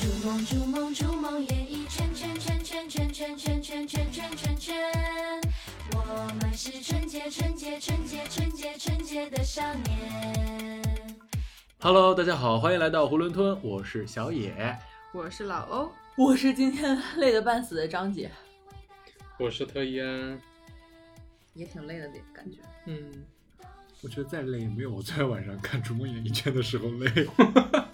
逐梦逐梦逐梦演艺圈圈圈圈圈圈圈圈圈圈圈圈，我们是纯洁纯洁纯洁纯洁纯洁的少年。Hello，大家好，欢迎来到囫囵吞，我是小野。我是老欧，我是今天累得半死的张姐，我是特一安，也挺累的感觉。嗯，我觉得再累也没有我昨天晚上看《逐梦演艺圈》的时候累。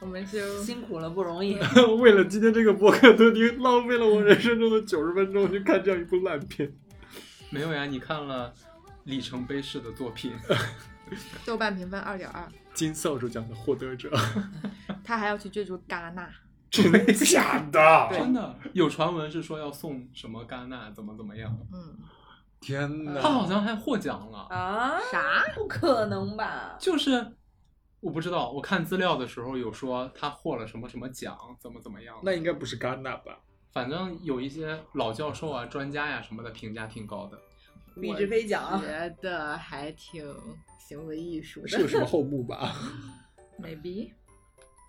我们就辛苦了，不容易。为了今天这个博客，特地浪费了我人生中的九十分钟去看这样一部烂片。没有呀，你看了里程碑式的作品，豆瓣评分二点二，金扫帚奖的获得者，他还要去追逐戛纳。真的假的？真的有传闻是说要送什么戛纳，怎么怎么样，嗯，天哪！他好像还获奖了，啊？啥？不可能吧？就是我不知道，我看资料的时候有说他获了什么什么奖，怎么怎么样，那应该不是戛纳吧？反正有一些老教授啊、专家呀、什么的评价挺高的。毕志飞奖，觉得还挺行为艺术的。是有什么 后幕吧？？maybe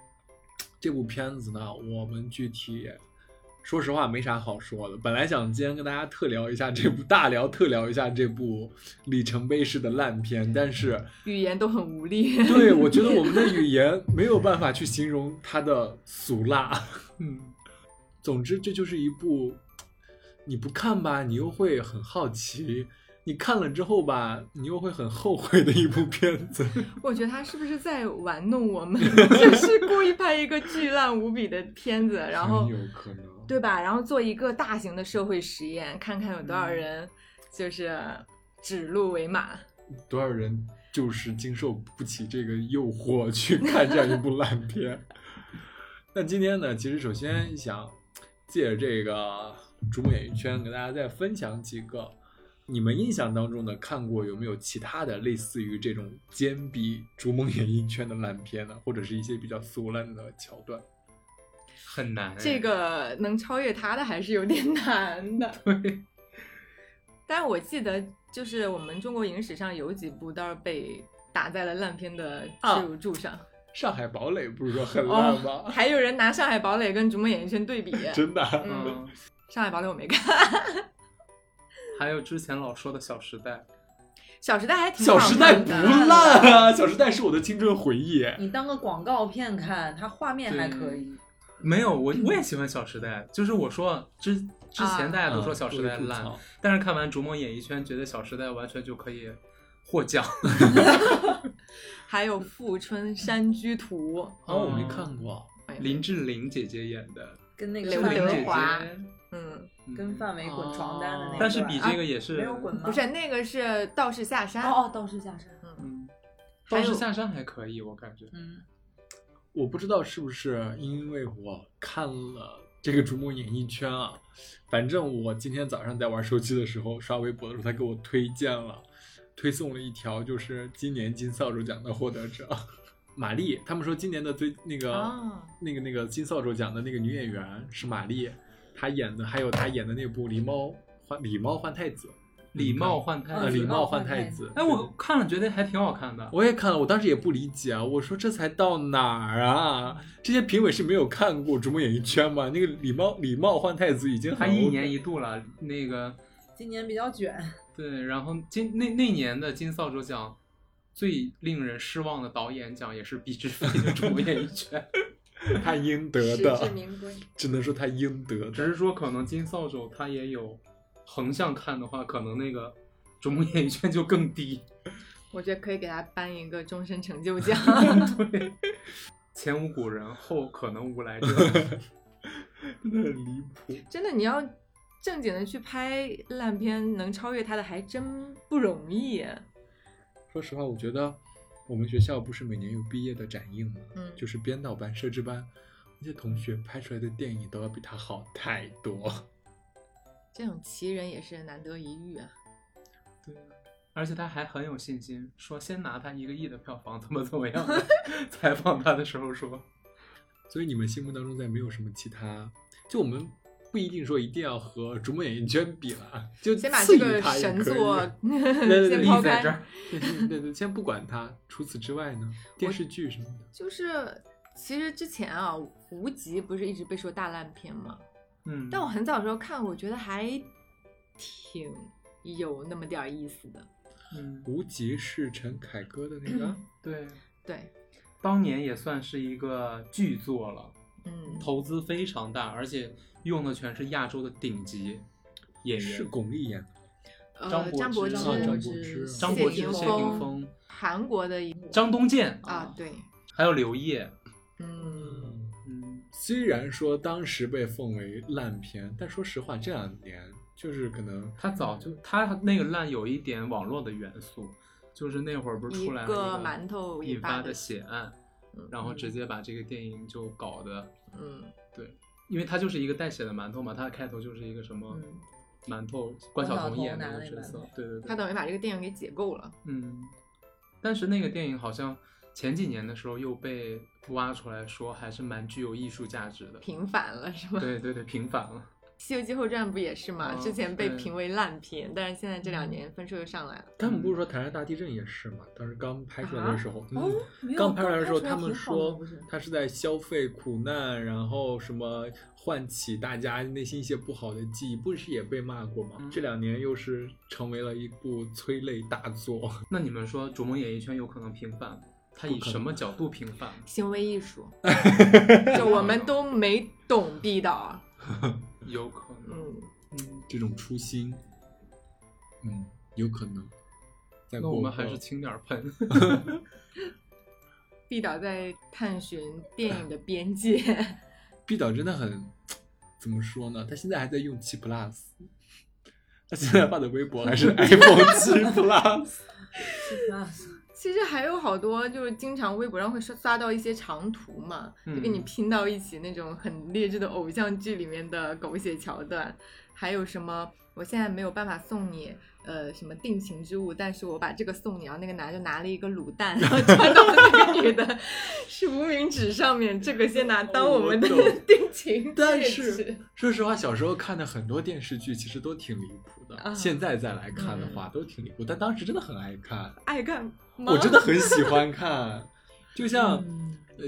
这部片子呢，我们具体说实话没啥好说的。本来想今天跟大家特聊一下这部，大聊特聊一下这部里程碑式的烂片，但是语言都很无力。对我觉得我们的语言没有办法去形容它的俗辣。嗯，总之，这就是一部你不看吧，你又会很好奇；你看了之后吧，你又会很后悔的一部片子。我觉得他是不是在玩弄我们？就是故意拍一个巨烂无比的片子，然后很有可能，对吧？然后做一个大型的社会实验，看看有多少人就是指鹿为马。多少人就是经受不起这个诱惑去看这样一部 烂片。那今天呢，其实首先想借着这个《逐梦演艺圈》，给大家再分享几个你们印象当中的看过有没有其他的类似于这种兼比《逐梦演艺圈》的烂片呢？或者是一些比较俗烂的桥段？很难。这个能超越他的还是有点难的。对，但是我记得，就是我们中国影史上有几部倒是被打在了烂片的耻辱柱上。上海堡垒不是说很烂吗？哦，还有人拿《上海堡垒》跟《逐梦演艺圈》对比。真的啊、嗯，嗯，《上海堡垒》我没看，还有之前老说的《小时代》，《小时代》还挺小好时代不烂啊，《小时代》是我的青春回忆。你当个广告片看，它画面还可以。没有，我我也喜欢《小时代》，就是我说之之前大家都说《小时代啊》烂，但是看完《逐梦演艺圈》，觉得《小时代》完全就可以获奖。还有《富春山居图 》哦，我没看过。林志玲姐姐演的，跟那个刘德华嗯，嗯跟范伟滚床单的那个，但是比这个也没是有滚吗？不是，那个是《道士下山》哦哦，道士下山。嗯，嗯，道士下山还可以，我感觉。嗯，我不知道是不是因为我看了这个《逐梦演艺圈》啊，反正我今天早上在玩手机的时候刷微博的时候，他给我推荐了，推送了一条，就是今年金扫帚奖的获得者玛丽。他们说今年的最那个、哦那个那个金扫帚奖的那个女演员是玛丽，她演的还有她演的那部《狸猫换狸猫换太子》，礼貌换太呃子礼貌换太子。哎，我看了觉得还挺好看的。我也看了，我当时也不理解啊，我说这才到哪儿啊？这些评委是没有看过《逐梦演艺圈》吗？那个礼貌礼貌换太子已经很还一年一度了，那个今年比较卷。对，然后今那那年的金扫帚奖最令人失望的导演奖也是毕志飞的《逐梦演艺圈 他应得实至的，名归。只能说他应得》，只。是说可能金扫帚他也有横向看的话，可能那个《逐梦演艺圈》就更低。我觉得可以给他颁一个终身成就奖。对，前无古人，后可能无来者。真的很离谱。真的，你要正经的去拍烂片，能超越他的还真不容易。说实话，我觉得我们学校不是每年有毕业的展映吗？嗯就是编导班、摄制班那些同学拍出来的电影都要比他好太多。这种奇人也是难得一遇啊。对，而且他还很有信心，说先拿他一个亿的票房，怎么怎么样。采访他的时候说，所以你们心目当中再没有什么其他？就我们不一定说一定要和《逐梦演艺圈》比了，就先把这个神作 先抛开立在这儿。对对对对，先不管他。除此之外呢，电视剧什么的，就是其实之前啊，《无极》不是一直被说大烂片吗？嗯，但我很早的时候看，我觉得还挺有那么点儿意思的。嗯，无极是陈凯歌的那个，对，对，当年也算是一个巨作了，嗯，投资非常大，而且用的全是亚洲的顶级演是，巩俐演的。呃，张柏张柏芝、芝啊。张柏芝张柏芝、谢霆锋、韩国的一张东健啊，，对，还有刘烨，嗯，嗯，虽然说当时被奉为烂片，但说实话，这两年就是可能他早就他那个烂有一点网络的元素，就是那会儿不是出来了个馒头引发的引发的血案，嗯然后直接把这个电影就搞得，嗯对，因为他就是一个带血的馒头嘛，他的开头就是一个什么嗯，馒头，关晓彤演的角色对对对，他等于把这个电影给解构了。嗯，但是那个电影好像前几年的时候又被挖出来说还是蛮具有艺术价值的，平反了是吗？对对对，平反了，《西游记后传》不也是吗？嗯之前被评为烂片，但是现在这两年分数又上来了。他们不是说唐山大地震也是吗？当时刚拍出来的时候，哦嗯，刚拍出来的时候，他们说他是在消费苦难，然后什么唤起大家内心一些不好的记忆，不是也被骂过吗？嗯这两年又是成为了一部催泪大作。那你们说《逐梦演艺圈》有可能平反吗？他以什么角度评判？行为艺术，就我们都没懂毕导。有可能，嗯，嗯，这种初心，嗯，有可能。在那我们还是轻点喷。毕导在探寻电影的边界。毕导真的很怎么说呢？他现在还在用七 Plus，他现在发的微博还是 iPhone 七 Plus。其实还有好多，就是经常微博上会刷刷到一些长图嘛，就给你嗯。拼到一起那种很劣质的偶像剧里面的狗血桥段，还有什么我现在没有办法送你呃什么定情之物，但是我把这个送你，然后那个男就拿了一个卤蛋，然后 穿到那个女的是无名指上面，这个先拿当我们的 定情戒但是指。说实话，小时候看的很多电视剧其实都挺离谱的，啊现在再来看的话、都挺离谱，但当时真的很爱看，爱看？我真的很喜欢看。就像、嗯呃，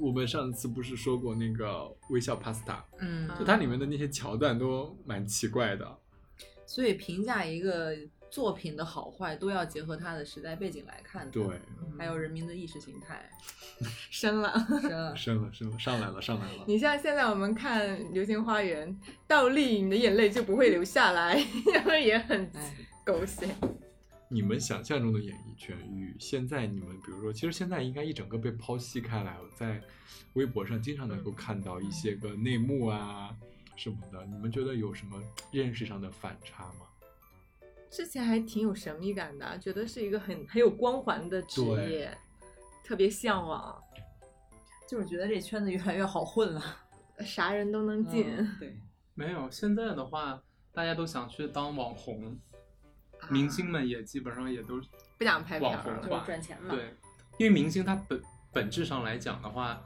我们上次不是说过那个微笑 Pasta，嗯，就它里面的那些桥段都蛮奇怪的。所以评价一个作品的好坏，都要结合它的时代背景来看的。对，还有人民的意识形态。深了。是啊升了 深了，上来了上来了。你像现在我们看《流星花园》，倒立你的眼泪就不会流下来，然后也很哎，狗血。你们想象中的演艺圈与现在你们，比如说，其实现在应该一整个被剖析开来，我在微博上经常能够看到一些个内幕啊什么的。你们觉得有什么认识上的反差吗？之前还挺有神秘感的，觉得是一个很很有光环的职业，特别向往，就是觉得这圈子越来越好混了。啥人都能进。嗯对，没有，现在的话，大家都想去当网红，啊明星们也基本上也都不想拍片网红儿了，就是赚钱嘛。对，因为明星他本本质上来讲的话，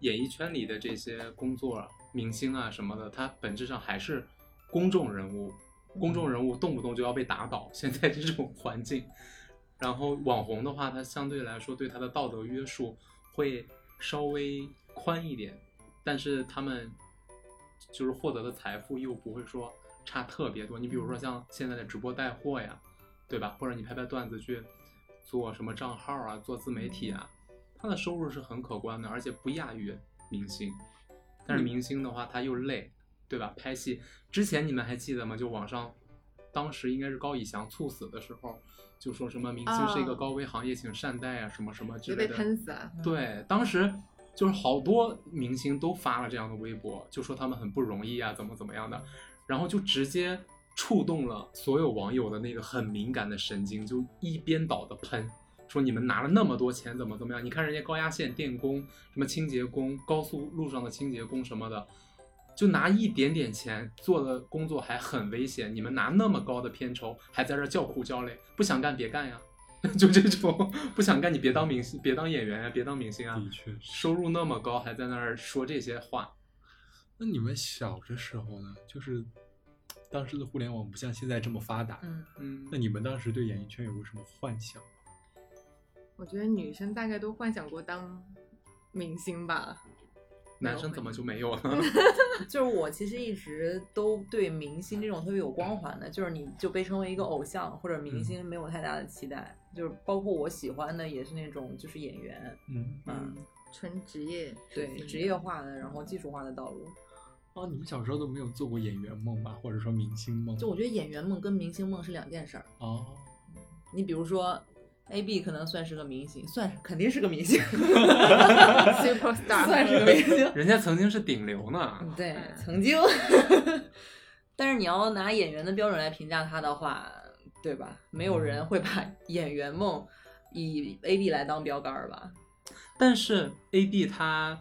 演艺圈里的这些工作啊，明星啊什么的，他本质上还是公众人物，公众人物动不动就要被打倒，现在这种环境。然后网红的话，他相对来说对他的道德约束会稍微宽一点，但是他们就是获得的财富又不会说差特别多。你比如说像现在的直播带货呀，对吧？或者你拍拍段子去做什么账号啊，做自媒体啊，他的收入是很可观的，而且不亚于明星。但是明星的话，他又累，对吧？拍戏之前你们还记得吗？就网上当时应该是高以翔猝死的时候，就说什么明星是一个哦高危行业，请善待啊，什么什么之类的。喷死了。对，当时就是好多明星都发了这样的微博，就说他们很不容易啊，怎么怎么样的，然后就直接触动了所有网友的那个很敏感的神经，就一边倒的喷，说你们拿了那么多钱，怎么怎么样？你看人家高压线电工、什么清洁工、高速路上的清洁工什么的。就拿一点点钱做的工作还很危险，你们拿那么高的片酬，还在这儿叫苦叫累，不想干别干呀，就这种不想干你别当明星，别当演员呀，别当明星啊，的确。收入那么高，还在那儿说这些话，那你们小的时候呢？就是当时的互联网不像现在这么发达，嗯，嗯那，你们当时对演艺圈有过什么幻想吗？我觉得女生大概都幻想过当明星吧。男生怎么就没有了？就是我其实一直都对明星这种特别有光环的，就是你就被称为一个偶像或者明星没有太大的期待，就是包括我喜欢的也是那种就是演员，嗯，嗯，纯职业，对职业化的，然后技术化的道路。哦，你们小时候都没有做过演员梦吧，或者说明星梦？就我觉得演员梦跟明星梦是两件事儿。哦，你比如说 A B 可能算是个明星，算肯定是个明星，super star，算是个明星。人家曾经是顶流呢。对，曾经。但是你要拿演员的标准来评价他的话，对吧？没有人会把演员梦以 A B 来当标杆儿吧？但是 A B 他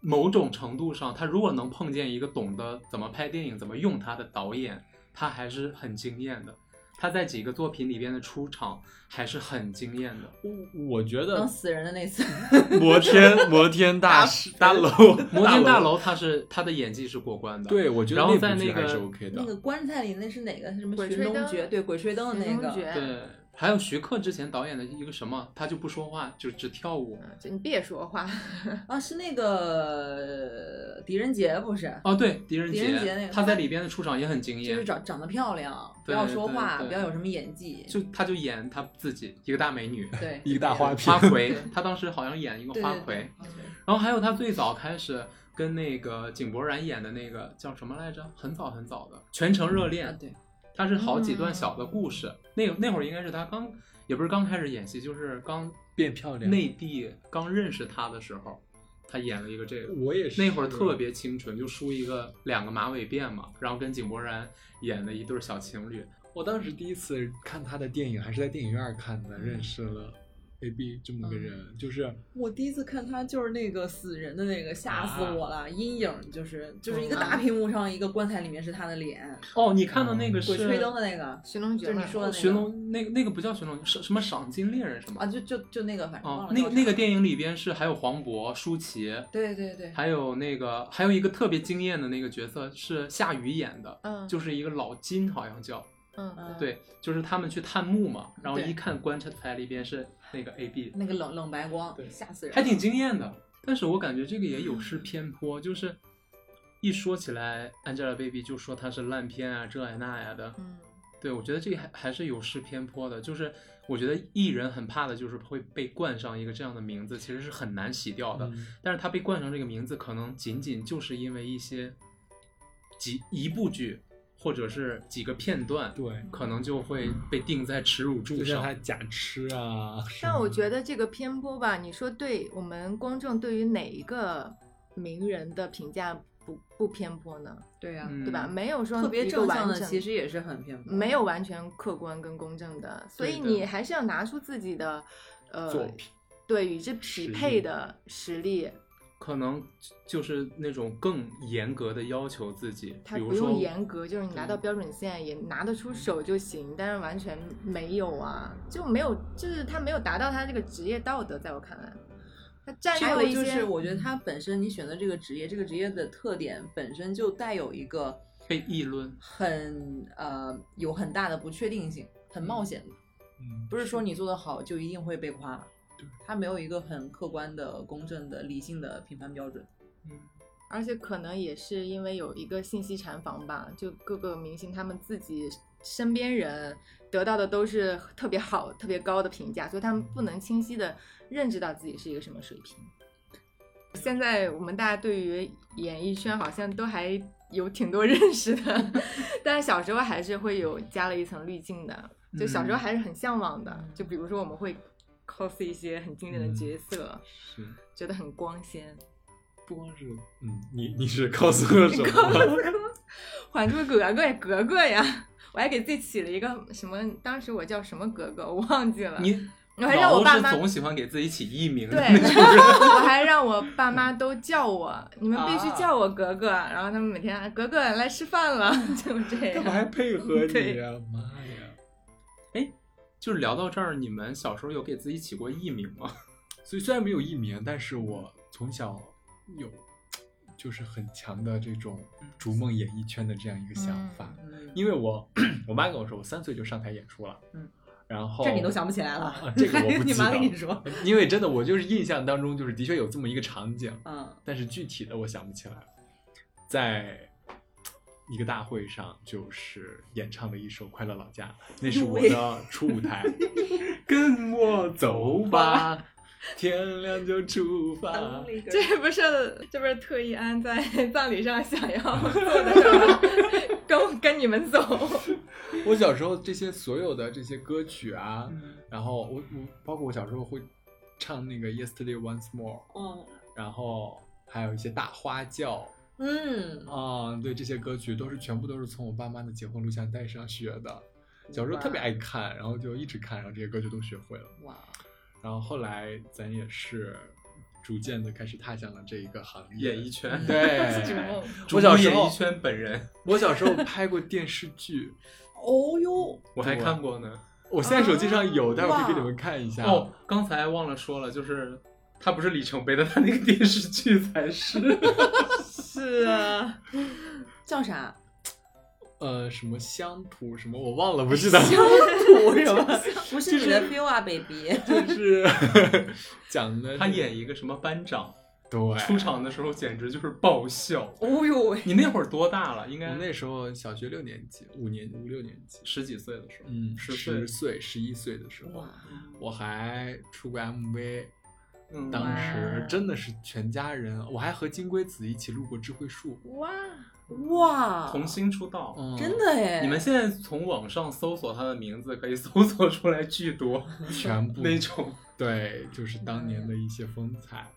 某种程度上，他如果能碰见一个懂得怎么拍电影、怎么用他的导演，他还是很惊艳的。他在几个作品里边的出场还是很惊艳的。我我觉得当死人的那次，摩天摩天大师大楼 摩天大楼，他是他的演技是过关的。对我觉得然后在那个部剧还是 OK 的。那个棺材里那是哪个？什么寻鬼吹灯龙诀？对，鬼吹灯的那个。对，还有徐克之前导演的一个什么，他就不说话，就只跳舞。你别说话，啊，是那个狄仁杰不是？哦，对，狄仁杰狄仁杰那个他在里边的出场也很惊艳就是，长长得漂亮，不要说话，不要有什么演技。就他就演他自己一个大美女，对，一个大花瓶 花魁，他当时好像演一个花魁。然后还有他最早开始跟那个井柏然演的那个叫什么来着？很早很早的《全城热恋》啊，对，他是好几段小的故事。那那会儿应该是他刚，也不是刚开始演戏，就是刚变漂亮内地刚认识他的时候，他演了一个这个。我也是那会儿特别清纯，就梳一个两个马尾辫嘛，然后跟井柏然演的一对小情侣。我当时第一次看他的电影还是在电影院看的，认识了 A B 这么个人，就是我第一次看他就是那个死人的那个，吓死我了！阴影就是就是一个嗯。大屏幕上一个棺材里面是他的脸，哦，你看的那个是鬼吹灯的那个寻龙诀就是你说的那个。寻龙那个那个不叫寻龙，是什么赏金猎人什么啊，就就就那个，反正忘哦了，那那个电影里边是还有黄渤、舒淇，对对对，还有那个还有一个特别惊艳的那个角色是夏雨演的，嗯。就是一个老金好像叫，嗯，嗯对，就是他们去探墓嘛，然后一看棺材里边是那个 A B，那个冷冷白光对，吓死人，还挺惊艳的。但是我感觉这个也有失偏颇，就是一说起来 Angelababy 就说她是烂片啊，这呀那呀的。嗯，对，我觉得这个还还是有失偏颇的，就是我觉得艺人很怕的就是会被冠上一个这样的名字，其实是很难洗掉的。嗯但是他被冠上这个名字，可能仅仅就是因为一些几一部剧或者是几个片段，对，可能就会被定在耻辱柱就像他上。假吃啊。但我觉得这个偏颇吧，你说对我们观众对于哪一个名人的评价不不偏颇呢？对呀，嗯对吧？没有说特别正向的其实也是很偏颇，没有完全客观跟公正的，所以你还是要拿出自己的呃作品对与之匹实力配的实力。可能就是那种更严格的要求自己，他不用严格，就是你拿到标准线也拿得出手就行，但是完全没有啊，就没有，就是他没有达到他这个职业道德，在我看来，他占还用了一些，就是，我觉得他本身你选择这个职业，这个职业的特点本身就带有一个被议论，很呃有很大的不确定性，很冒险的。嗯，不是说你做得好就一定会被夸对，他没有一个很客观的、公正的、理性的评判标准。嗯，而且可能也是因为有一个信息禅房吧，就各个明星他们自己身边人得到的都是特别好、特别高的评价，所以他们不能清晰的认知到自己是一个什么水平。现在我们大家对于演艺圈好像都还有挺多 认识的，但是小时候还是会有加了一层滤镜的，就小时候嗯还是很向往的。就比如说我们会 cos 一些很经典的角色，是觉得很光鲜。不光是嗯，你你是 cos 了什么？《还珠格格》呀，格格呀，我还给自己起了一个什么，当时我叫什么格格，我忘记了。你我还让我爸妈总喜欢给自己起艺名对。我还让我爸妈都叫我，你们必须啊叫我格格。然后他们每天格格来吃饭了，就这干嘛还。配合你对呀、妈呀！就是聊到这儿，你们小时候有给自己起过艺名吗？所以虽然没有艺名，但是我从小有就是很强的这种逐梦演艺圈的这样一个想法。嗯因为我 我妈跟我说，我三岁就上台演出了，嗯，然后这你都想不起来了啊，这个我不 你妈跟你说，因为真的我就是印象当中就是的确有这么一个场景，嗯但是具体的我想不起来了。在一个大会上，就是演唱了一首《快乐老家》，那是我的初舞台。跟我走吧，天亮就出发。这不是这不是特意安在 葬礼上想要？跟我跟你们走，我小时候这些所有的这些歌曲啊，嗯然后我我包括我小时候会唱那个 Yesterday Once More，嗯然后还有一些大花轿嗯，啊、对这些歌曲都是全部都是从我爸妈的结婚录像带上学的。小时候特别爱看，然后就一直看，然后这些歌就都学会了。哇，然后后来咱也是逐渐的开始踏向了这一个行业，演艺圈，对，我小时候演艺圈本人，我小时候拍过电视剧，哦哟，我还看过呢。我现在手机上有，啊待会儿可以给你们看一下。哦，刚才忘了说了，就是他不是里程碑的，他那个电视剧才是。是啊，叫啥？呃，什么乡土什么我忘了，不记得。乡土什么？不是你的 feel 啊，baby。就是讲的他演一个什么班长，对出场的时候简直就是爆笑。哦呦喂，你那会儿多大了？应该我那时候小学六年级，五年五六年级，十几岁的时候，嗯，十十岁十一岁的时候，我还出过 MV，嗯当时真的是全家人，我还和金龟子一起录过智慧树。哇，哇，童星出道。嗯，真的哎！你们现在从网上搜索他的名字，可以搜索出来巨多 全部那种。对，就是当年的一些风采，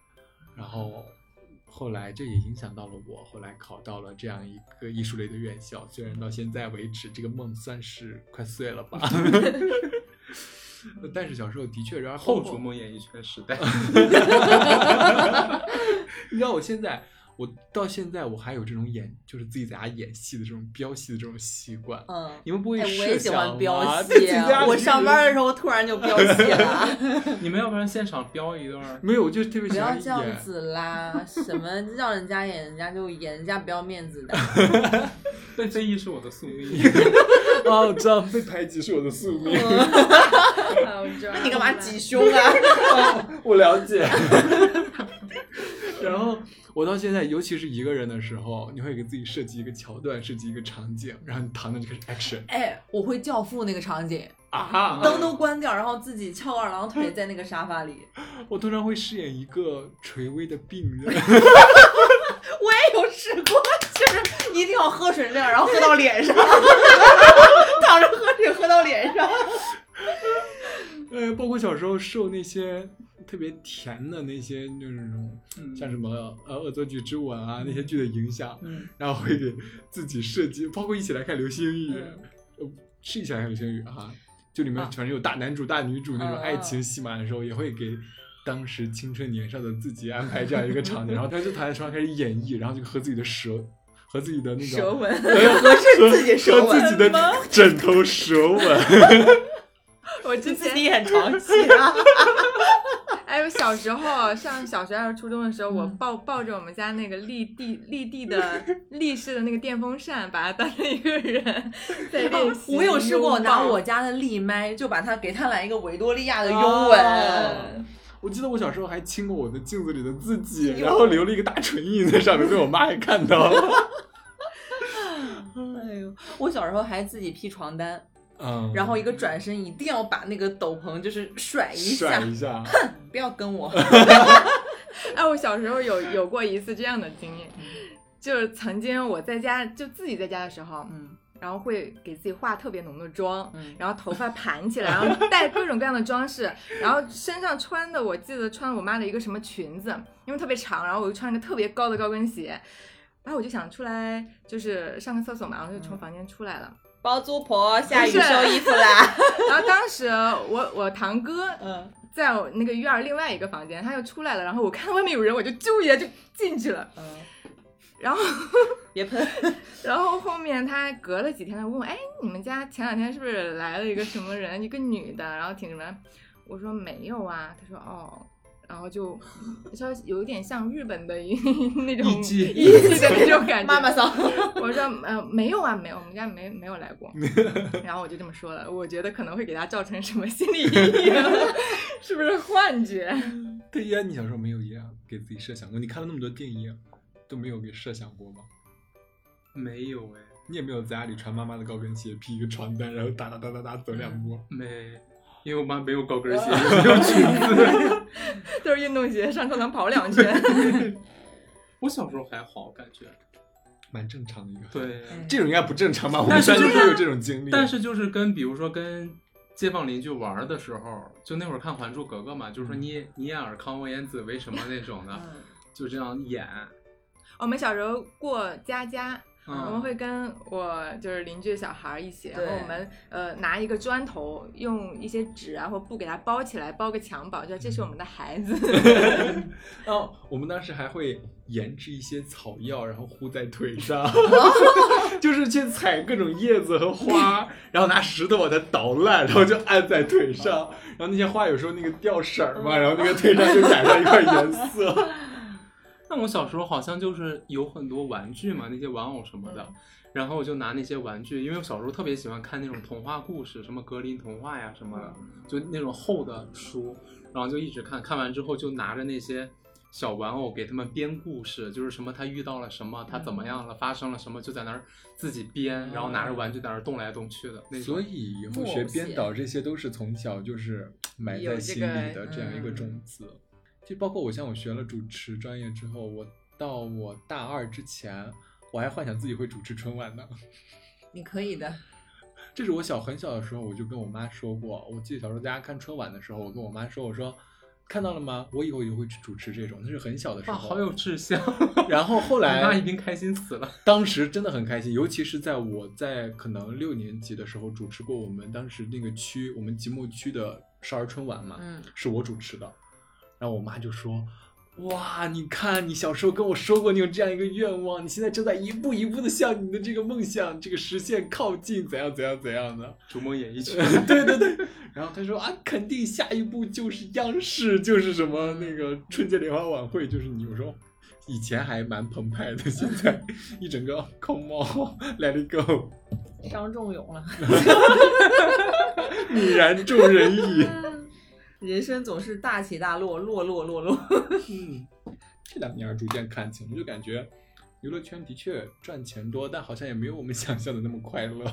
然后后来这也影响到了我，后来考到了这样一个艺术类的院校，虽然到现在为止这个梦算是快碎了吧，但是小时候的确，然后后逐梦演艺圈时代，你知道我现在，我到现在我还有这种演，就是自己在家演戏的这种飙戏的这种习惯。嗯。你们不会哎，我也喜欢飙？戏我上班的时候候突然就飙戏了。你们要不然现场飙一段？没有，我就特别不喜欢要这样演。子啦！什么让人家演，人家就演，人家不要面子的。被非议是我的宿命。啊，我知道被排挤是我的宿命，那你干嘛挤胸啊？我了解。然后我到现在，尤其是一个人的时候，你会给自己设计一个桥段，设计一个场景，然后你躺着就开始 action 哎，我会教父那个场景，啊！灯都关掉，然后自己翘二郎腿在那个沙发里。我通常会饰演一个垂危的病人，我也有试过，就是一定要喝水量，然后喝到脸上，躺着喝水喝到脸上。呃，包括小时候受那些特别甜的那些那种，嗯。像什么呃《恶作剧之吻》啊那些剧的影响，嗯。然后会给自己设计，包括一起来看流星雨，嗯。呃，是一起来看流星雨哈，就里面啊。反正有大男主大女主那种嗯爱情戏码的时候，也会给。当时青春年少的自己安排这样一个场景，然后他就躺在床上开始演绎，然后就和自己的舌和自己的那个舌吻，合适自己舌吻和自己的枕头舌吻。我之前自己演床戏啊。哎，我小时候上小学还是初中的时候，我嗯抱抱着我们家那个立地立地的 立式的那个电风扇，把它当成一个人 在练习。我有试过拿我家的立麦，就把它给它来一个维多利亚的拥吻。哦我记得我小时候还亲过我的镜子里的自己，然后留了一个大唇印在上面，被我妈也看到了。哎呦，我小时候还自己披床单，嗯，然后一个转身一定要把那个斗篷就是甩一下，甩一下，哼不要跟我。哎，我小时候有有过一次这样的经验，就是曾经我在家就自己在家的时候，嗯然后会给自己化特别浓的妆，嗯。然后头发盘起来，然后戴各种各样的装饰，然后身上穿的我记得穿我妈的一个什么裙子，因为特别长，然后我就穿一个特别高的高跟鞋，然后我就想出来就是上个厕所嘛，然后就从房间出来了，包租婆下雨收衣服啦。然后当时我我堂哥嗯在我那个院儿另外一个房间，他又出来了，然后我看外面有人，我就啾一下就进去了，嗯，然后。别喷。然后后面他隔了几天，他问我，哎，你们家前两天是不是来了一个什么人，一个女的，然后挺什么？我说没有啊。他说哦，然后就 稍微有一点像日本的一那种艺妓的那种感觉。妈妈桑，我说呃没有啊，没有，我们家没没有来过。然后我就这么说了，我觉得可能会给他造成什么心理阴影，是不是幻觉？对呀，你小时候没有也给自己设想过？你看了那么多电影，都没有给设想过吗？没有哎，你也没有在家里穿妈妈的高跟鞋，披一个床单，然后哒哒哒哒哒走两步。没，因为我妈没有高跟鞋，也没有裙子。都是运动鞋，上课能跑两圈。我小时候还好，感觉蛮正常的一个。，对，这种应该不正常吧？我们但是就是虽然都有这种经历，但是就是跟比如说跟街坊邻居玩的时候，就那会儿看《还珠格格》嘛，就是说你你演尔康，我演紫薇什么那种的，嗯就这样演。我们小时候过家家，我们嗯，会跟我就是邻居的小孩一起，然后我们呃拿一个砖头，用一些纸啊或布给它包起来，包个襁褓，就这是我们的孩子。哦，我们当时还会研制一些草药，然后糊在腿上，就是去采各种叶子和花，然后拿石头把它捣烂，然后就按在腿上，然后那些花有时候那个掉色儿嘛，然后那个腿上就染上一块颜色。那我小时候好像就是有很多玩具嘛，那些玩偶什么的，然后我就拿那些玩具，因为我小时候特别喜欢看那种童话故事，什么格林童话呀什么的，就那种厚的书，然后就一直看，看完之后就拿着那些小玩偶给他们编故事，就是什么他遇到了什么，他怎么样了，发生了什么，就在那儿自己编，然后拿着玩具在那儿动来动去的那种。所以以后学编导这些都是从小就是埋在心里的这样一个种子。就包括我像我学了主持专业之后，我到我大二之前，我还幻想自己会主持春晚呢。你可以的。这是我小很小的时候，我就跟我妈说过。我记得小时候大家看春晚的时候，我跟我妈说，我说看到了吗？我以后也会去主持这种。那是很小的时哇，候，好有志向！然后后来妈来一定开心死了。当时真的很开心，尤其是在我在可能六年级的时候主持过我们当时那个区，我们即墨区的少儿春晚嘛，嗯，是我主持的。然后我妈就说：“哇，你看你小时候跟我说过你有这样一个愿望，你现在正在一步一步的向你的这个梦想这个实现靠近，怎样怎样怎样的。”逐梦演艺圈，对对对，然后他说啊，肯定下一步就是央视，就是什么那个春节联欢晚会，就是你。我说以前还蛮澎湃的，现在一整个 come on，let it go，伤仲永了。泯然众人矣。人生总是大起大落，落落落落。嗯，这两年逐渐看清，就感觉娱乐圈的确赚钱多，但好像也没有我们想象的那么快乐。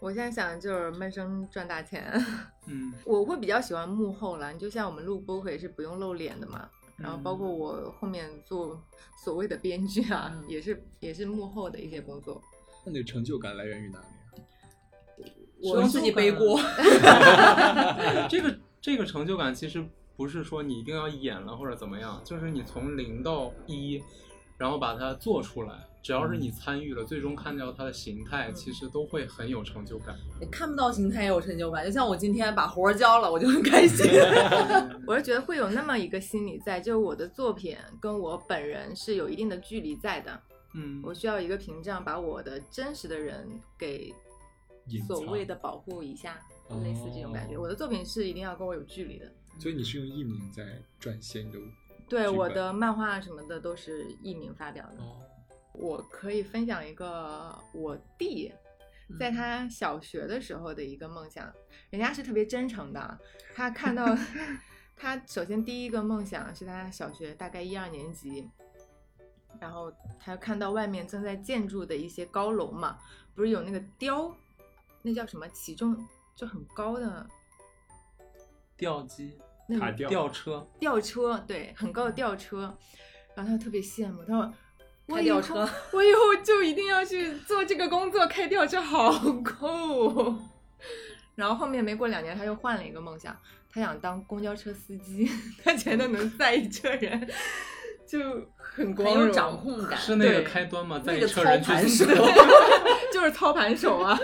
我现在想的就是闷声赚大钱。嗯，我会比较喜欢幕后了，你就像我们录播客也是不用露脸的嘛，然后包括我后面做所谓的编剧啊，嗯也是也是幕后的一些工作。那你的成就感来源于哪里啊？我用自己背锅。这个这个成就感其实不是说你一定要演了或者怎么样，就是你从零到一，然后把它做出来，只要是你参与了，最终看到它的形态，其实都会很有成就感。你看不到形态也有成就感，就像我今天把活儿交了，我就很开心。我是觉得会有那么一个心理在，就是我的作品跟我本人是有一定的距离在的，嗯，我需要一个屏障把我的真实的人给所谓的保护一下，类似这种感觉。哦我的作品是一定要跟我有距离的。所以你是用艺名在撰写你的对，我的漫画什么的都是艺名发表的。哦，我可以分享一个我弟嗯在他小学的时候的一个梦想，人家是特别真诚的。他看到 他首先第一个梦想是他小学大概一二年级，然后他看到外面正在建筑的一些高楼嘛，不是有那个雕，那叫什么起重就很高的吊机、那个塔吊吊车，吊车，对，很高的吊车，然后他特别羡慕，他说。我以后开吊车，我以后就一定要去做这个工作，开吊车好酷。然后后面没过两年，他又换了一个梦想，他想当公交车司机，他觉得能载一车人就很光荣，很有掌控感。是那个开端吗？在那个一车人去操盘手 就是操盘手啊。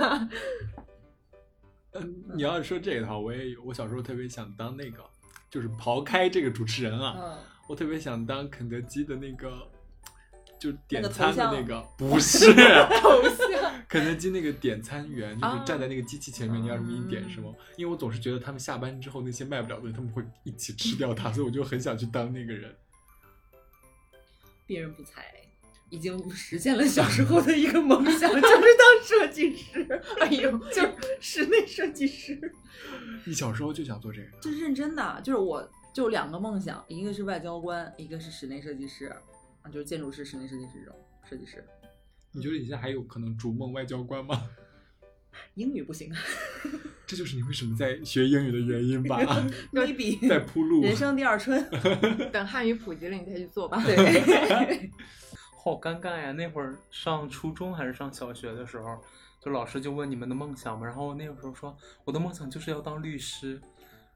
嗯，你要是说这个的话，我也有。我小时候特别想当那个，就是刨开这个主持人啊，嗯，我特别想当肯德基的那个就点餐的像那个，不是头像。肯德基那个点餐员，就是啊站在那个机器前面，你要什么你点什嗯么。因为我总是觉得他们下班之后那些卖不了的，他们会一起吃掉它，所以我就很想去当那个人。别人不才，已经实现了小时候的一个梦想，就是当设计师。哎呦，就是室内设计师。你小时候就想做这个？这是认真的，就是我就两个梦想，一个是外交官，一个是室内设计师，啊，就是建筑师、室内设计师这种设计师。你觉得你现在还有可能逐梦外交官吗？英语不行这就是你为什么在学英语的原因吧？，maybe 在铺路。人生第二春。等汉语普及了，你再去做吧。对，好尴尬呀！那会儿上初中还是上小学的时候，就老师就问你们的梦想嘛，然后那个时候说我的梦想就是要当律师，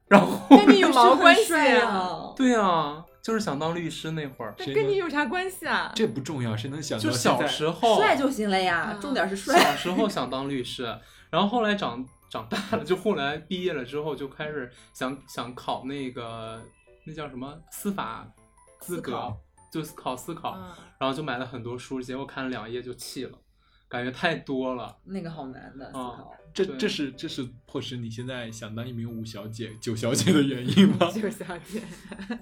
然后跟你有毛关系啊？啊！对啊，就是想当律师那会儿，那跟你有啥关系啊？这不重要，谁能想到就小时候帅就行了呀，嗯重点是帅。小时候想当律师，然后后来长长大了，就后来毕业了之后就开始想想考那个那叫什么司法资格思考，就思考思考，嗯然后就买了很多书，结果看了两页就弃了，感觉太多了。那个好难的思啊考。对这这是这是迫使你现在想当一名五小姐、九小姐的原因吗？九小姐，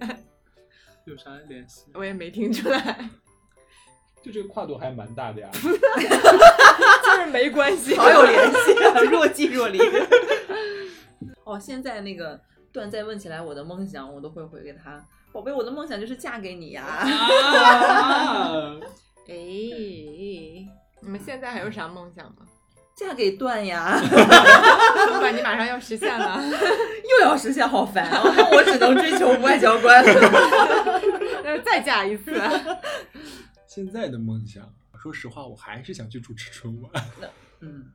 有啥联系？我也没听出来，就这个跨度还蛮大的呀。就是没关系。好有联系啊，若即若离。哦，现在那个段再问起来我的梦想，我都会回给他，宝贝，我的梦想就是嫁给你呀。啊 哎，你们现在还有啥梦想吗？嫁给段呀，不管你马上要实现了，又要实现，好烦啊！我只能追求外交官。那就再嫁一次。现在的梦想，说实话，我还是想去主持春晚，嗯，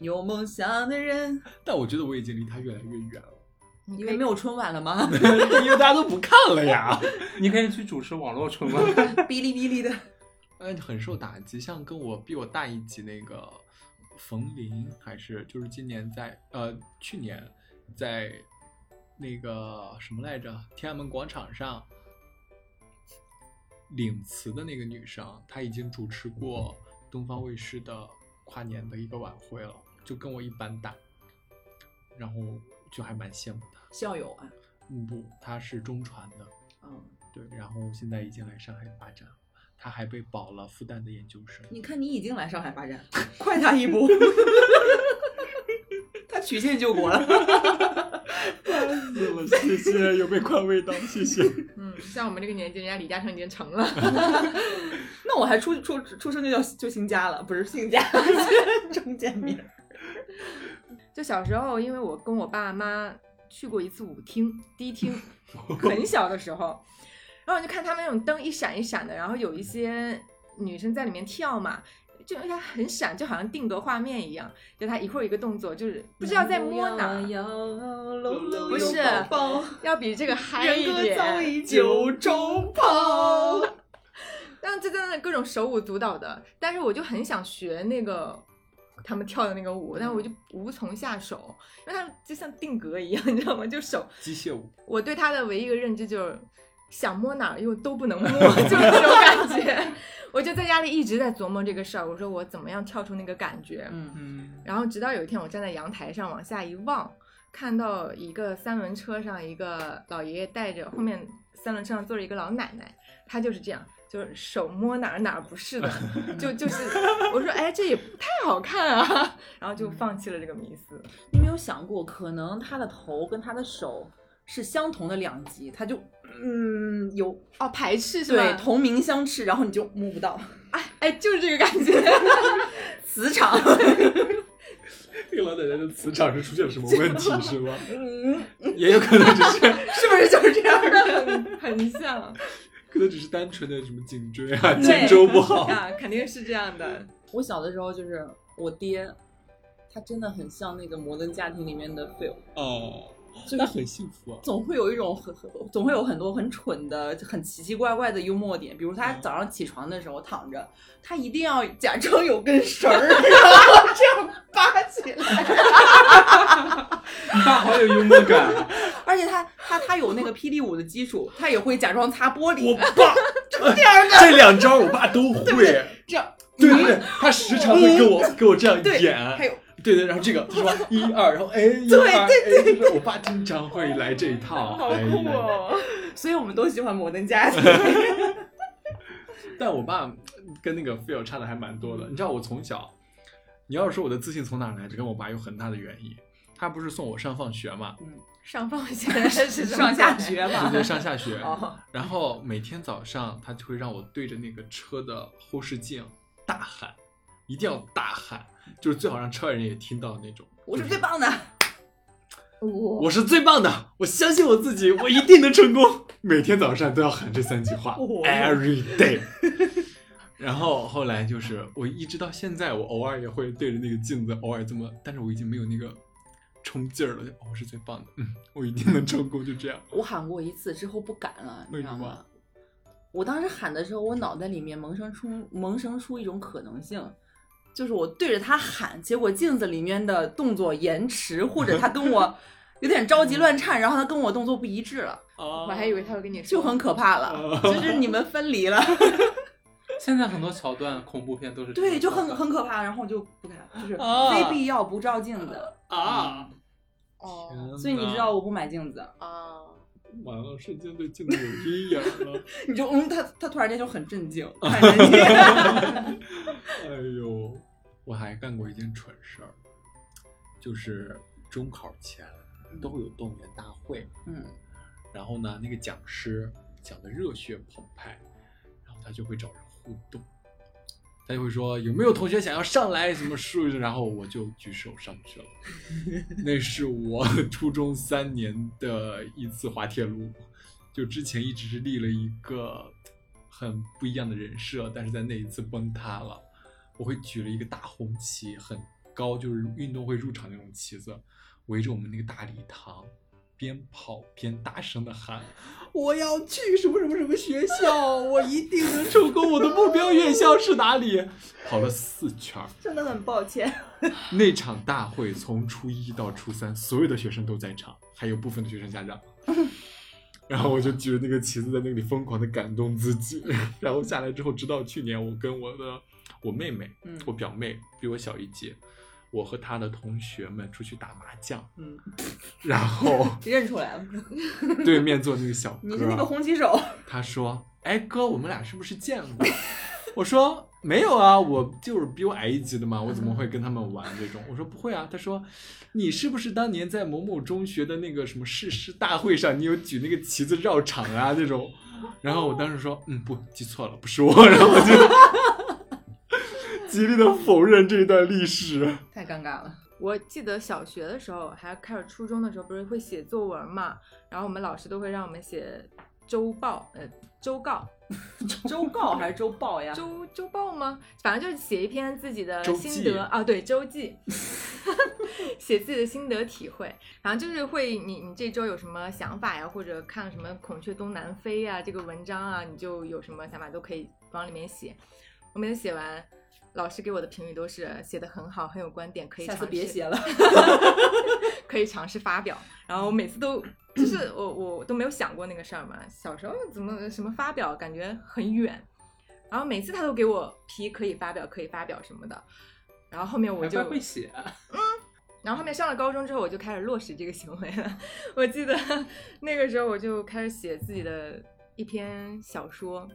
有梦想的人，但我觉得我已经离他越来越远了，因为没有春晚了吗？因为大家都不看了呀。你可以去主持网络春晚。哔哩哔哩的。嗯，很受打击。像跟我比我大一级那个冯林，还是就是今年在呃去年在那个什么来着天安门广场上领词的那个女生，她已经主持过东方卫视的跨年的一个晚会了，就跟我一般大，然后就还蛮羡慕他。校友啊，嗯，不，他是中传的，嗯，对，然后现在已经来上海发展了。他还被保了复旦的研究生。你看你已经来上海发展，快他一步。他曲线救国了。死了，谢谢，有被宽慰到，谢谢。嗯，像我们这个年纪，人家李嘉诚已经成了。那我还出出出生就叫就姓家了，不是姓家，中间名。就小时候，因为我跟我爸妈去过一次舞厅、迪厅，很小的时候，然后我就看他们那种灯一闪一闪的，然后有一些女生在里面跳嘛。就它很闪，就好像定格画面一样，就它一会儿一个动作，就是不知道在摸哪儿，不不是要比这个嗨一人点。歌早已九州跑。但这真的各种手舞足蹈的，但是我就很想学那个他们跳的那个舞，但是我就无从下手，因为他就像定格一样，你知道吗？就手，机械舞，我对他的唯一一个认知就是想摸哪儿又都不能摸，就是那种感觉。我就在家里一直在琢磨这个事儿，我说我怎么样跳出那个感觉。嗯，嗯，然后直到有一天，我站在阳台上往下一望，看到一个三轮车上一个老爷爷带着后面三轮车上坐着一个老奶奶，她就是这样，就是手摸哪儿哪儿不是的，就就是我说哎这也不太好看啊，然后就放弃了这个迷思。你有没有想过，可能他的头跟他的手是相同的两极，他就嗯有哦，排斥是吧？对同名相斥，然后你就摸不到 哎哎，就是这个感觉。磁场。这个老奶奶的磁场是出现了什么问题是吗？嗯，也有可能就是，是不是就是这样的？很很像可能只是单纯的什么颈椎啊、对肩周不好。啊，肯定是这样的。我小的时候就是我爹，他真的很像那个《摩登家庭》里面的 Phil，哦，真的很幸福啊。总会有一种很很 总会有很多很蠢的、很奇奇怪怪的幽默点，比如他早上起床的时候躺着，他一定要假装有根绳儿，然后这样扒起来。你爸好有幽默感。而且他他他有那个霹雳舞的基础，他也会假装擦玻璃，我爸这样的，这两招我爸都会。这样对对对，他时常会跟我给我这样对，演。还有对对，然后这个他说一二，然后哎 一对二哎，就是我爸经常会来这一套。好酷哦！所以我们都喜欢摩登家庭。但我爸跟那个 Phil 差的还蛮多的。你知道我从小，你要是说我的自信从哪儿来，这跟我爸有很大的原因。他不是送我上放学嘛，上放学 是上下学吧，对对，上下学。哦，然后每天早上他就会让我对着那个车的后视镜大喊，一定要大喊，就是最好让车外人也听到那种。我是最棒的。我我是最棒的，我相信我自己，我一定能成功。每天早上都要喊这三句话哦，every day。然后后来就是我一直到现在，我偶尔也会对着那个镜子，偶尔这么，但是我已经没有那个冲劲儿了。就哦我是最棒的，嗯，我一定能成功，就这样。我喊过一次之后不敢了，你为什么知道吗？我当时喊的时候，我脑袋里面萌生出萌生出一种可能性，就是我对着他喊，结果镜子里面的动作延迟，或者他跟我 有点着急乱颤，然后他跟我动作不一致了，啊我还以为他会跟你说就很可怕了，哦就是你们分离了 现在很多桥段恐怖片都是对，就很很可怕，然后我就不敢，就是啊非必要不照镜子，啊！哦所以你知道我不买镜子，啊，完了，瞬间对镜子有阴影了。你就嗯，他他突然间就很震惊，很震惊。哎呦，我还干过一件蠢事儿，就是中考前都会有动员大会，嗯，然后呢，那个讲师讲的热血澎湃，然后他就会找人互动，他就会说有没有同学想要上来什么说一说，然后我就举手上去了。那是我初中三年的一次滑铁卢，就之前一直是立了一个很不一样的人设，但是在那一次崩塌了。我会举了一个大红旗，很高，就是运动会入场那种旗子，围着我们那个大礼堂，边跑边大声的喊：“我要去什么什么什么学校，我一定能成功，我的目标院校是哪里？” 跑了四圈儿。真的很抱歉。那场大会从初一到初三，所有的学生都在场，还有部分的学生家长。然后我就举着那个旗子在那里疯狂的感动自己，然后下来之后，直到去年我跟我的我妹妹，嗯我表妹比我小一届，我和他的同学们出去打麻将，嗯，然后 认出来了，对面坐那个小哥，你是那个红旗手。他说：“哎哥，我们俩是不是见过？”我说：“没有啊，我就是比我矮一级的嘛，我怎么会跟他们玩这种？”我说：“不会啊。”他说：“你是不是当年在某某中学的那个什么誓师大会上，你有举那个旗子绕场啊这种？”然后我当时说：“嗯，不，记错了，不是我。”然后我就极力的否认这一段历史。太尴尬了。我记得小学的时候，还开始初中的时候，不是会写作文嘛？然后我们老师都会让我们写周报，呃，周告，周告还是周报呀？周周报吗？反正就是写一篇自己的心得啊，对，周记，写自己的心得体会。反正就是会你你这周有什么想法呀，或者看了什么《孔雀东南飞》呀这个文章啊，你就有什么想法都可以往里面写。我每次写完，老师给我的评语都是写的很好，很有观点，可以下次尝试别写了。可以尝试发表。然后我每次都就是我我都没有想过那个事儿嘛，小时候怎么什么发表感觉很远，然后每次他都给我批可以发表可以发表什么的，然后后面我就会写，嗯然后后面上了高中之后，我就开始落实这个行为了。我记得 那个时候我就开始写自己的一篇小说，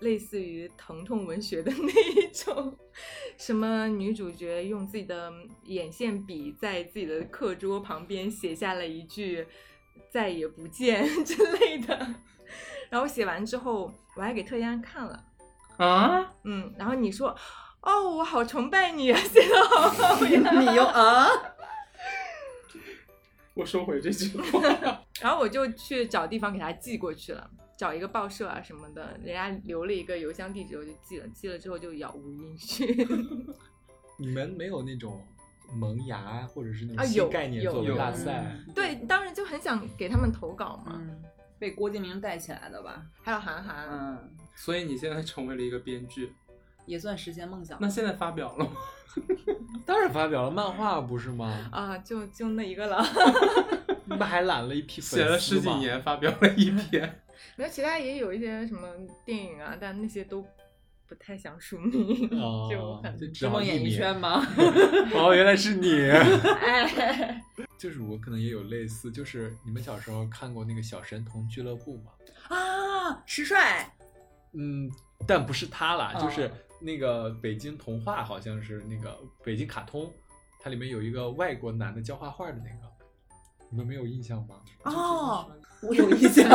类似于疼痛文学的 那一种，什么女主角用自己的眼线笔在自己的课桌旁边写下了一句“再也不见” 之类的。然后写完之后，我还给特安看了。啊，嗯，然后你说，哦，我好崇拜你啊，写的好好呀。你又啊？我收回这句话。然后我就去找地方给他寄过去了，找一个报社啊什么的，人家留了一个邮箱地址，我就寄了，寄了之后就杳无音讯。你们没有那种萌芽或者是那种新概念有作文有大赛？对，当时就很想给他们投稿嘛，嗯，被郭敬明带起来的吧？还有韩寒，嗯，所以你现在成为了一个编剧，也算实现梦想。那现在发表了吗？当然发表了漫画不是吗？啊，就就那一个了。你不还揽了一批粉丝写了十几，年，发表了一篇。没有，其他也有一些什么电影啊，但那些都不太想署名，哦就很就只追梦演艺圈吗？哦，原来是你。哎，就是我可能也有类似，就是你们小时候看过那个小神童俱乐部吗？啊，石帅，嗯，但不是他啦，哦就是那个北京童话，好像是那个北京卡通，它里面有一个外国男的教画画的那个，你们没有印象吗？哦，我有印象，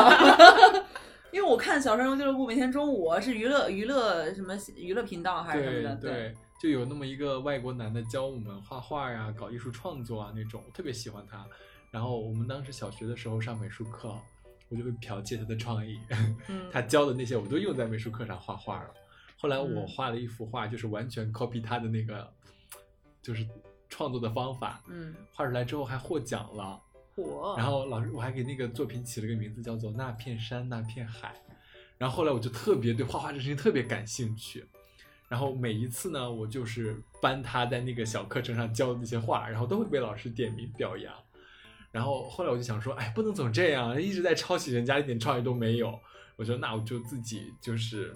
因为我看《小神龙俱乐部》每天中午是娱乐娱乐什么娱乐频道还是什么对的，对，就有那么一个外国男的教我们画画呀、搞艺术创作啊那种，我特别喜欢他。然后我们当时小学的时候上美术课，我就会剽窃他的创意，嗯他教的那些我都用在美术课上画画了。后来我嗯画了一幅画，就是完全 copy 他的那个，就是创作的方法，嗯，画出来之后还获奖了。火，然后老师我还给那个作品起了个名字，叫做《那片山那片海》。然后后来我就特别对画画这事情特别感兴趣，然后每一次呢，我就是搬他在那个小课程上教的那些画，然后都会被老师点名表扬。然后后来我就想说，哎，不能总这样，一直在抄袭人家，一点创意都没有。我说那我就自己就是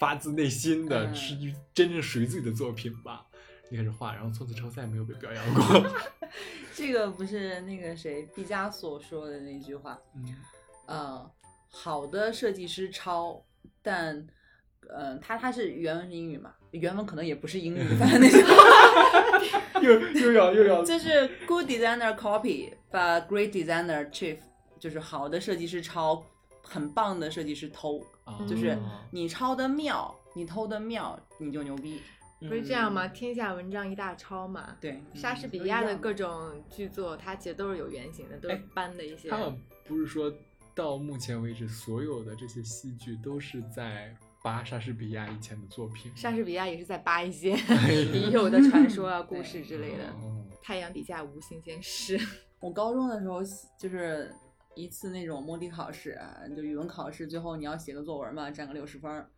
发自内心的，嗯是真正属于自己的作品吧。就开始画，然后从此之后再也没有被表扬过。这个不是那个谁毕加索说的那句话，嗯呃，好的设计师抄，但，呃，他他是原文是英语嘛，原文可能也不是英语，反正那句话 又又要又要就是 good designer copy，but great designer chief，就是好的设计师抄，很棒的设计师偷，就是啊你抄的妙，你偷的妙，你就牛逼。不是这样吗？天下文章一大抄嘛。对，莎士比亚的各种剧作，它其实都是有原型的，都是搬的一些。他们不是说到目前为止，所有的这些戏剧都是在扒莎士比亚以前的作品。莎士比亚也是在扒一些 已有的传说啊、故事之类的。哦太阳底下无新鲜事。我高中的时候就是一次那种摸底考试，啊就语文考试，最后你要写个作文嘛，占个六十分儿。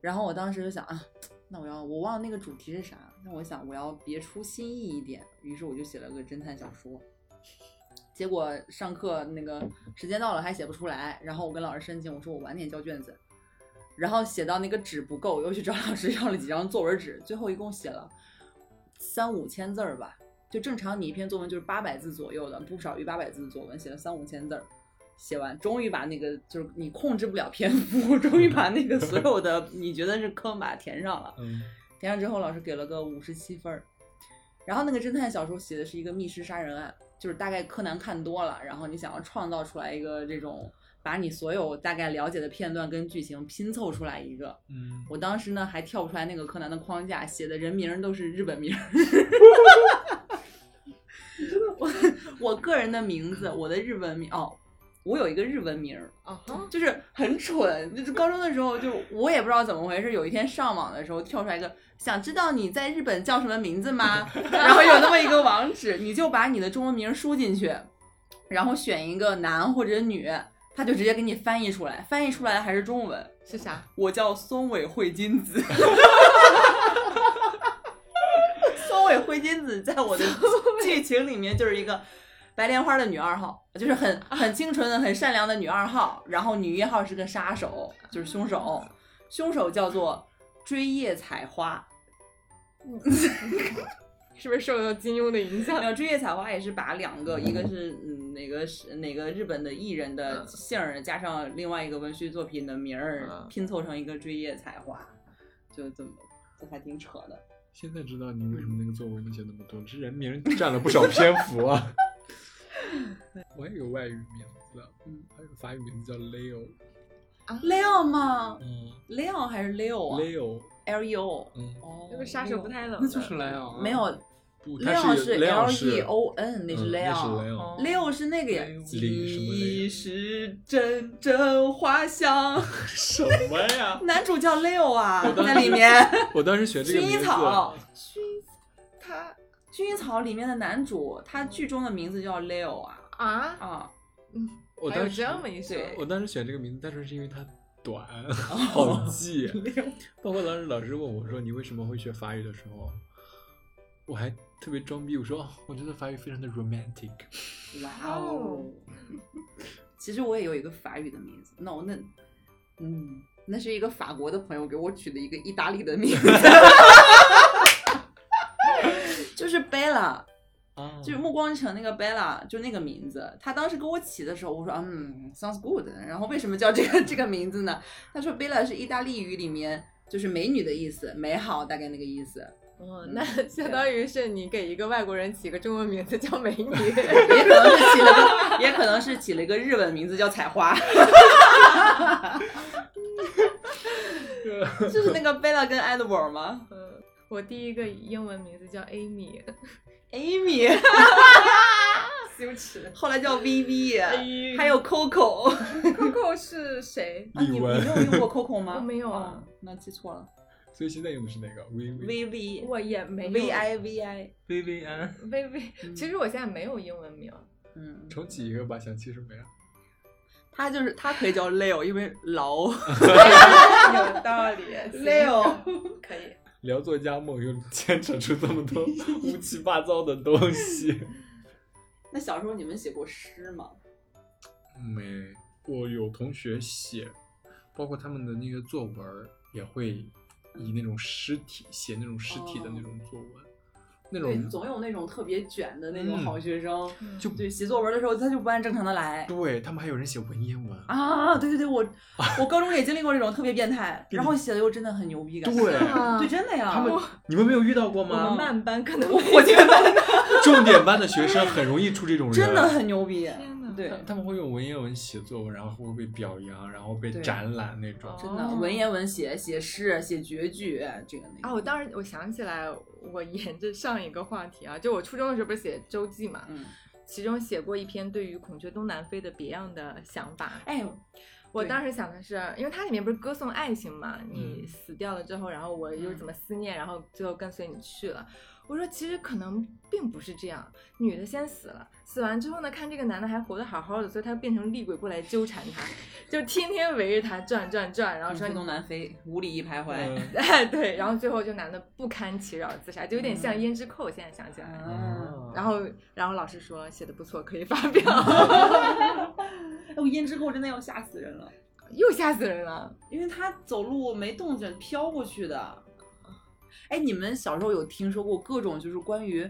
然后我当时就想啊，那我要我忘了那个主题是啥，那我想我要别出新意一点，于是我就写了个侦探小说。结果上课那个时间到了还写不出来，然后我跟老师申请，我说我晚点交卷子，然后写到那个纸不够，又去找 老师要了几张作文纸，最后一共写了三五千字儿吧。就正常你一篇作文就是八百字左右的，不少于八百字的作文，写了三五千字儿，写完，终于把那个就是你控制不了篇幅，终于把那个所有的你觉得是坑把它填上了。嗯填上之后，老师给了个五十七分儿。然后那个侦探小说写的是一个密室杀人案，就是大概柯南看多了，然后你想要创造出来一个这种，把你所有大概了解的片段跟剧情拼凑出来一个。嗯，我当时呢还跳不出来那个柯南的框架，写的人名儿都是日本名儿。我我个人的名字，我的日文名哦，我有一个日文名儿，哦哈，就是很蠢。就是高中的时候，就我也不知道怎么回事，有一天上网的时候跳出来一个，想知道你在日本叫什么名字吗？然后有那么一个网址，你就把你的中文名输进去，然后选一个男或者女，他就直接给你翻译出来，翻译出来的还是中文。是啥？我叫松尾惠金子。松尾惠金子在我的剧情里面就是一个白莲花的女二号，就是很很清纯、很善良的女二号。然后女一号是个杀手，就是凶手，凶手叫做追叶采花。是不是受到金庸的影响 没？有追叶采花也是把两个，一个是嗯哪个是哪个日本的艺人的嗯姓儿，加上另外一个文学作品的名儿嗯，拼凑成一个追叶采花，就这么，这还挺扯的。现在知道你为什么那个作文能写那么多，这人名占了不少篇幅啊。我也有个外语名字，嗯，还有个法语名字叫 Leo，啊 Leo 吗嗯？Leo 还是 Leo 啊，Leo，？L E O。嗯，哦，那个杀手不太冷，那就是 Leo，没有，Leo 是 L E O N，那是。Leo，Leo 是那个呀，李什么雷你是阵阵花香。什么呀？男主叫 Leo 啊在里面。我当时学这个薰衣名字，草，薰衣草里面的男主，他剧中的名字叫 Leo 啊啊，啊，我当时还有这么一说，对我当时选这个名字，单纯是因为它短，哦 好记。包括当时老师问我说你为什么会学法语的时候，我还特别装逼，我说哦，我觉得法语非常的 romantic。哇哦，其实我也有一个法语的名字，，no，那，嗯，那是一个法国的朋友给我取的一个意大利的名字，就是 Bella，啊就是暮光城那个 Bella，就那个名字。他当时给我起的时候，我说嗯，sounds good。然后为什么叫这个 这个名字呢？他说 Bella 是意大利语里面就是美女的意思，美好大概那个意思。哦，那相当于是你给一个外国人起个中文名字叫美女。也可能是起了个，也可能是起了一个日文名字叫采花。就是那个 Bella 跟 Edward 吗嗯，我第一个英文名字叫 Amy，？Amy，羞耻。后来叫 VV，哎还有 Coco。Coco 是谁？啊，你你没有用过 Coco 吗？我没有啊哦，那记错了。所以现在用的是哪个 V V？VV 我也没有 V I V I，薇薇安，微微。其实我现在没有英文名。嗯，重启一个吧，想起什么呀？他就是他可以叫 Leo，因为劳有道理 Leo。可以。聊作家梦又牵扯出这么多 乌七八糟的东西。那小时候你们写过诗吗？没，我有同学写，包括他们的那个作文儿也会以那种诗体写那种诗体的那种作文，那对，总有那种特别卷的那种嗯好学生，就对，写作文的时候他就不按正常的来。对他们还有人写文言文，啊，对对对，我 我高中也经历过这种特别变态，然后写的又真的很牛逼感。对啊对，真的呀。他们你们没有遇到过吗我们吗？慢班可能我觉得 重点班的学生很容易出这种人，真的很牛逼。对他，们会用文言文写作文，然后会被表扬，然后被展览那种。真的哦文言文写写诗写绝句，这个那啊，我当时我想起来，我沿着上一个话题啊，就我初中的时候不是写周记嘛，嗯，其中写过一篇对于孔雀东南飞的别样的想法。哎，我当时想的是，因为它里面不是歌颂爱情嘛，你嗯死掉了之后，然后我又嗯怎么思念，然后最后跟随你去了。我说其实可能并不是这样，女的先死了，死完之后呢，看这个男的还活得好好的，所以他变成厉鬼过来纠缠他，就天天围着他转转转，然后说你东南飞，无理一徘徊。嗯 哎对，然后最后就男的不堪其扰自杀，就有点像嗯胭脂扣，现在想起来。嗯，然后，然后老师说写的不错，可以发表，哎我胭脂扣真的要吓死人了，又吓死人了。因为他走路没动静，飘过去的。哎，你们小时候有听说过各种就是关于，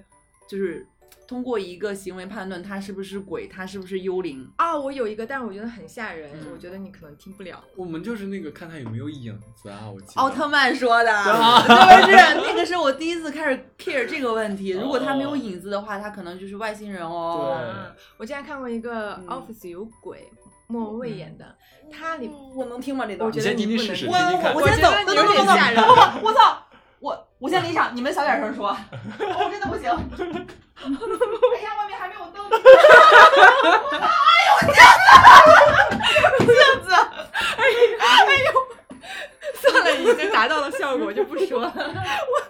就是通过一个行为判断他是不是鬼，他是不是幽灵？啊，我有一个，但是我觉得很吓人，嗯我觉得你可能听不了。我们就是那个看他有没有影子啊，我记得。奥特曼说的，啊是不是？那个是我第一次开始 care 这个问题。如果他没有哦影子的话，他可能就是外星人哦。嗯，我之前看过一个嗯 Office 有鬼，莫文蔚演的，他里我能听吗？这段？我觉得你不能试试，我听听看我。先走，我觉得等等等等等，我我操！我我先离场，你们小点声说，我真的不行。哎呀，外面还没有灯。算了，已经达到了效果，就不说了。我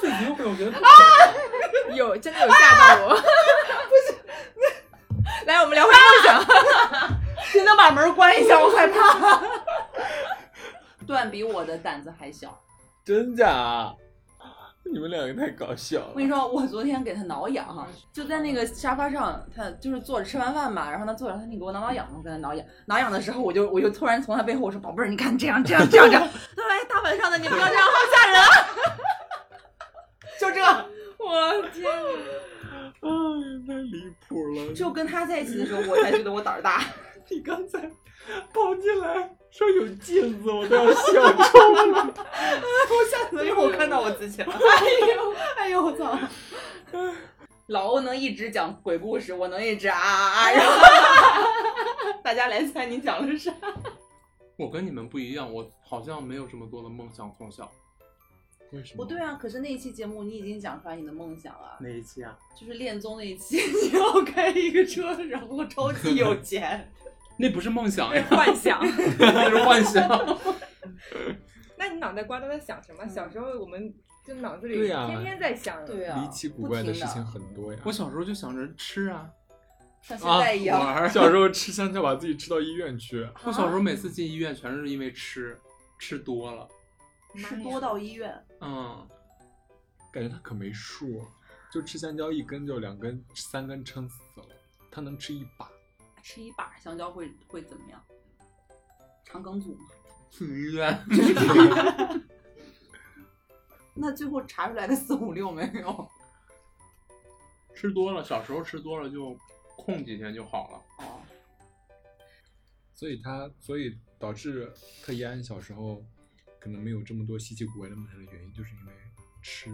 自己又没有觉得有真的有吓到我，不是。来，我们聊回梦想。谁能把门关一下？我害怕。段比我的胆子还小。真假？你们两个太搞笑了。我跟你说，我昨天给他挠痒哈，就在那个沙发上，他就是坐着吃完饭嘛，然后他坐着，他说你给我挠挠痒，我给他挠痒，挠痒的时候，我就我就突然从他背后我说宝贝儿，你看这样这样这样这样，他说哎大晚上的你不要这样，好吓人啊！就这，我天哪！哎，太离谱了！只有跟他在一起的时候，我才觉得我胆儿大。你刚才跑进来说有镜子，我都要笑抽了。我吓死了，因为我看到我自己了。哎呦，哎呦，我操！老欧能一直讲鬼故事，我能一直啊啊啊，然后大家来猜你讲的是啥？我跟你们不一样，我好像没有这么多的梦想从小。为什么？不对啊，可是那一期节目你已经讲出来你的梦想了，哪一期啊？就是恋综那一期，你要开一个车，然后超级有钱。那不是梦想呀，幻想。那是幻想。那你脑袋瓜都在想什么？小时候我们就脑子里天天在想。对啊，离奇古怪的事情很多呀。我小时候就想着吃啊，像现在一样。玩。小时候吃香蕉把自己吃到医院去，我小时候每次进医院全是因为吃，吃多了。吃多到医院，嗯，感觉他可没数，就吃香蕉一根就两根、三根撑死了。他能吃一把。吃一把香蕉会会怎么样？肠梗阻吗？冤。那最后查出来的四五六没有？吃多了，小时候吃多了就空几天就好了。哦，所以他所以导致特一安小时候可能没有这么多稀奇古怪的梦想的原因，就是因为吃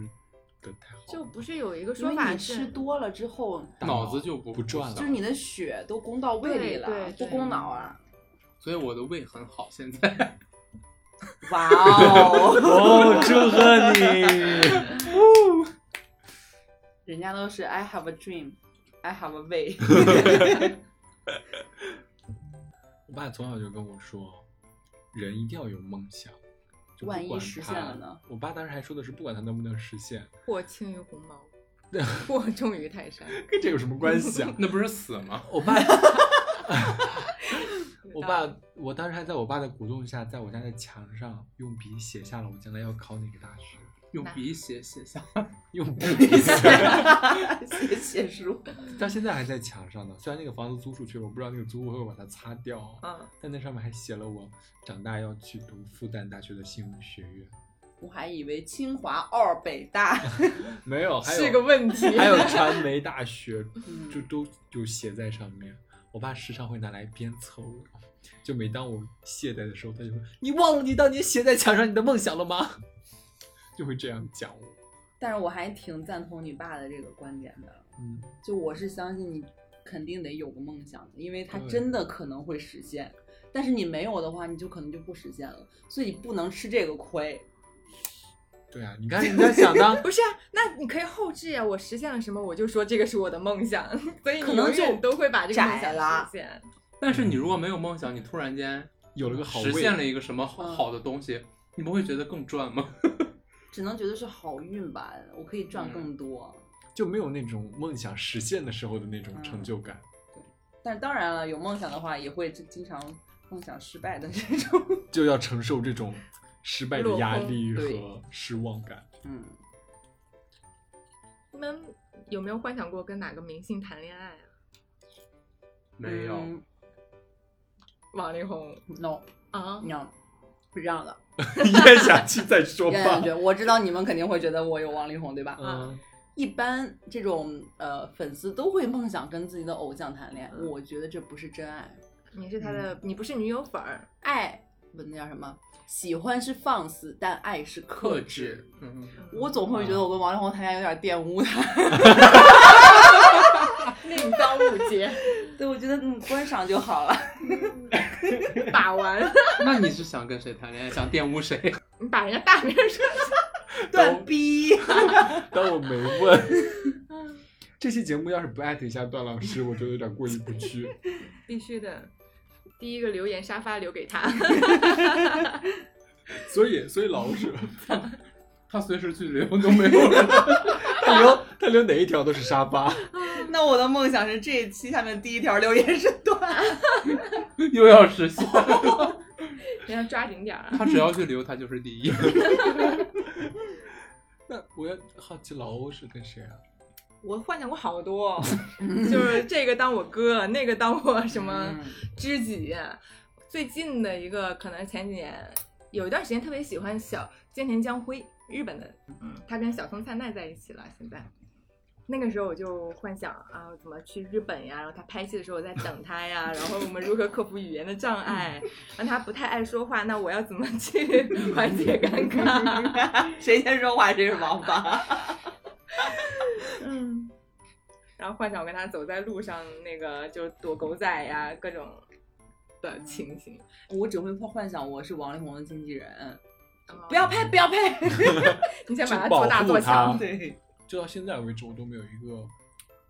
的太好，就不是有一个说法是吃多了之后，脑子就不不转了就是你的血都供到胃里了，不供脑啊。所以我的胃很好。现在哇 哦！哦，祝贺你！人家都是 I have a dream, I have a way。我爸从小就跟我说，人一定要有梦想。就不管万一实现了呢？我爸当时还说的是，不管他能不能实现，或轻于鸿毛，或重于泰山。跟这有什么关系啊？那不是死吗？我爸，我爸，我当时还在我爸的鼓动下，在我家的墙上用笔写下了我将来要考哪个大学，用笔写写下。用 笔写写书，到现在还在墙上呢。虽然那个房子租出去了，我不知道那个租户会不会把它擦掉，嗯，但那上面还写了我长大要去读复旦大学的新闻学院。我还以为清华、二北大。没有，还有是个问题。还有传媒大学，嗯就都有写在上面。我爸时常会拿来鞭策我，就每当我懈怠的时候，他就说：“你忘了你当年写在墙上你的梦想了吗？”就会这样讲我。但是我还挺赞同你爸的这个观点的，嗯，就我是相信你肯定得有个梦想的，因为它真的可能会实现。但是你没有的话，你就可能就不实现了，所以你不能吃这个亏。对啊，你看你在想当 不是啊，那你可以后置呀。我实现了什么，我就说这个是我的梦想，所以你可能永远就都会把这个梦想实现。但是你如果没有梦想，你突然间有了个好实现了一个什么好的东西，你不会觉得更赚吗？只能觉得是好运吧，我可以赚更多。就没有那种梦想实现的时候的那种成就感。对但是当然了，有梦想的话，也会经常梦想失败的这种。就要承受这种失败的压力和失望感。嗯，你们有没有幻想过跟哪个明星谈恋爱啊？没有，嗯王力宏，no 啊，no，是这样的。咽下去再说吧。我知道你们肯定会觉得我有王力宏，对吧？嗯，一般这种呃粉丝都会梦想跟自己的偶像谈恋爱，嗯我觉得这不是真爱，你是他的，你不是女友粉儿，爱不那叫什么？喜欢是放肆，但爱是克克制制。。嗯，我总会觉得我跟王力宏谈恋爱有点玷污他，另当误解，对我觉得嗯观赏就好了。把玩，那你是想跟谁谈恋爱？想玷污谁？你把人家大名说 断逼，当我没问。这期节目要是不艾特一下段老师，我觉得有点过意不去。必须的。第一个留言沙发留给他，所以，所以老师他随时去留都没有人。他留他留哪一条都是沙发。那我的梦想是这一期下面第一条留言是断。又要实现。你 要抓紧点儿啊。他只要去留，他就是第一。那我要好奇老欧是跟谁啊？我幻想过好多，就是这个当我哥，那个当我什么嗯知己。最近的一个可能前几年有一段时间特别喜欢小菅田将晖，日本的，嗯，他跟小松菜奈在一起了。现在那个时候我就幻想啊，怎么去日本呀？然后他拍戏的时候我在等他呀，然后我们如何克服语言的障碍？让他不太爱说话，那我要怎么去 缓解尴尬？谁先说话谁是王八。嗯，然后幻想我跟他走在路上，那个就躲狗仔呀，各种的情形。我只会幻想我是王力宏的经纪人，哦不要拍，不要拍。你先把他做大做强。对，就到现在为止，我都没有一个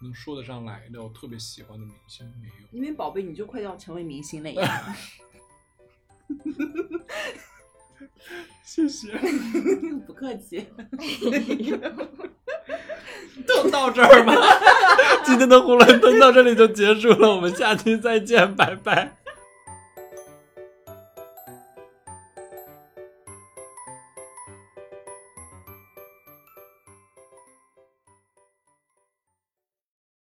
能说得上来的我特别喜欢的明星，没有。因为宝贝，你就快要成为明星了呀。谢谢。不客气。就到这儿吧，今天的囫囵吞到这里就结束了，我们下期再见，拜拜。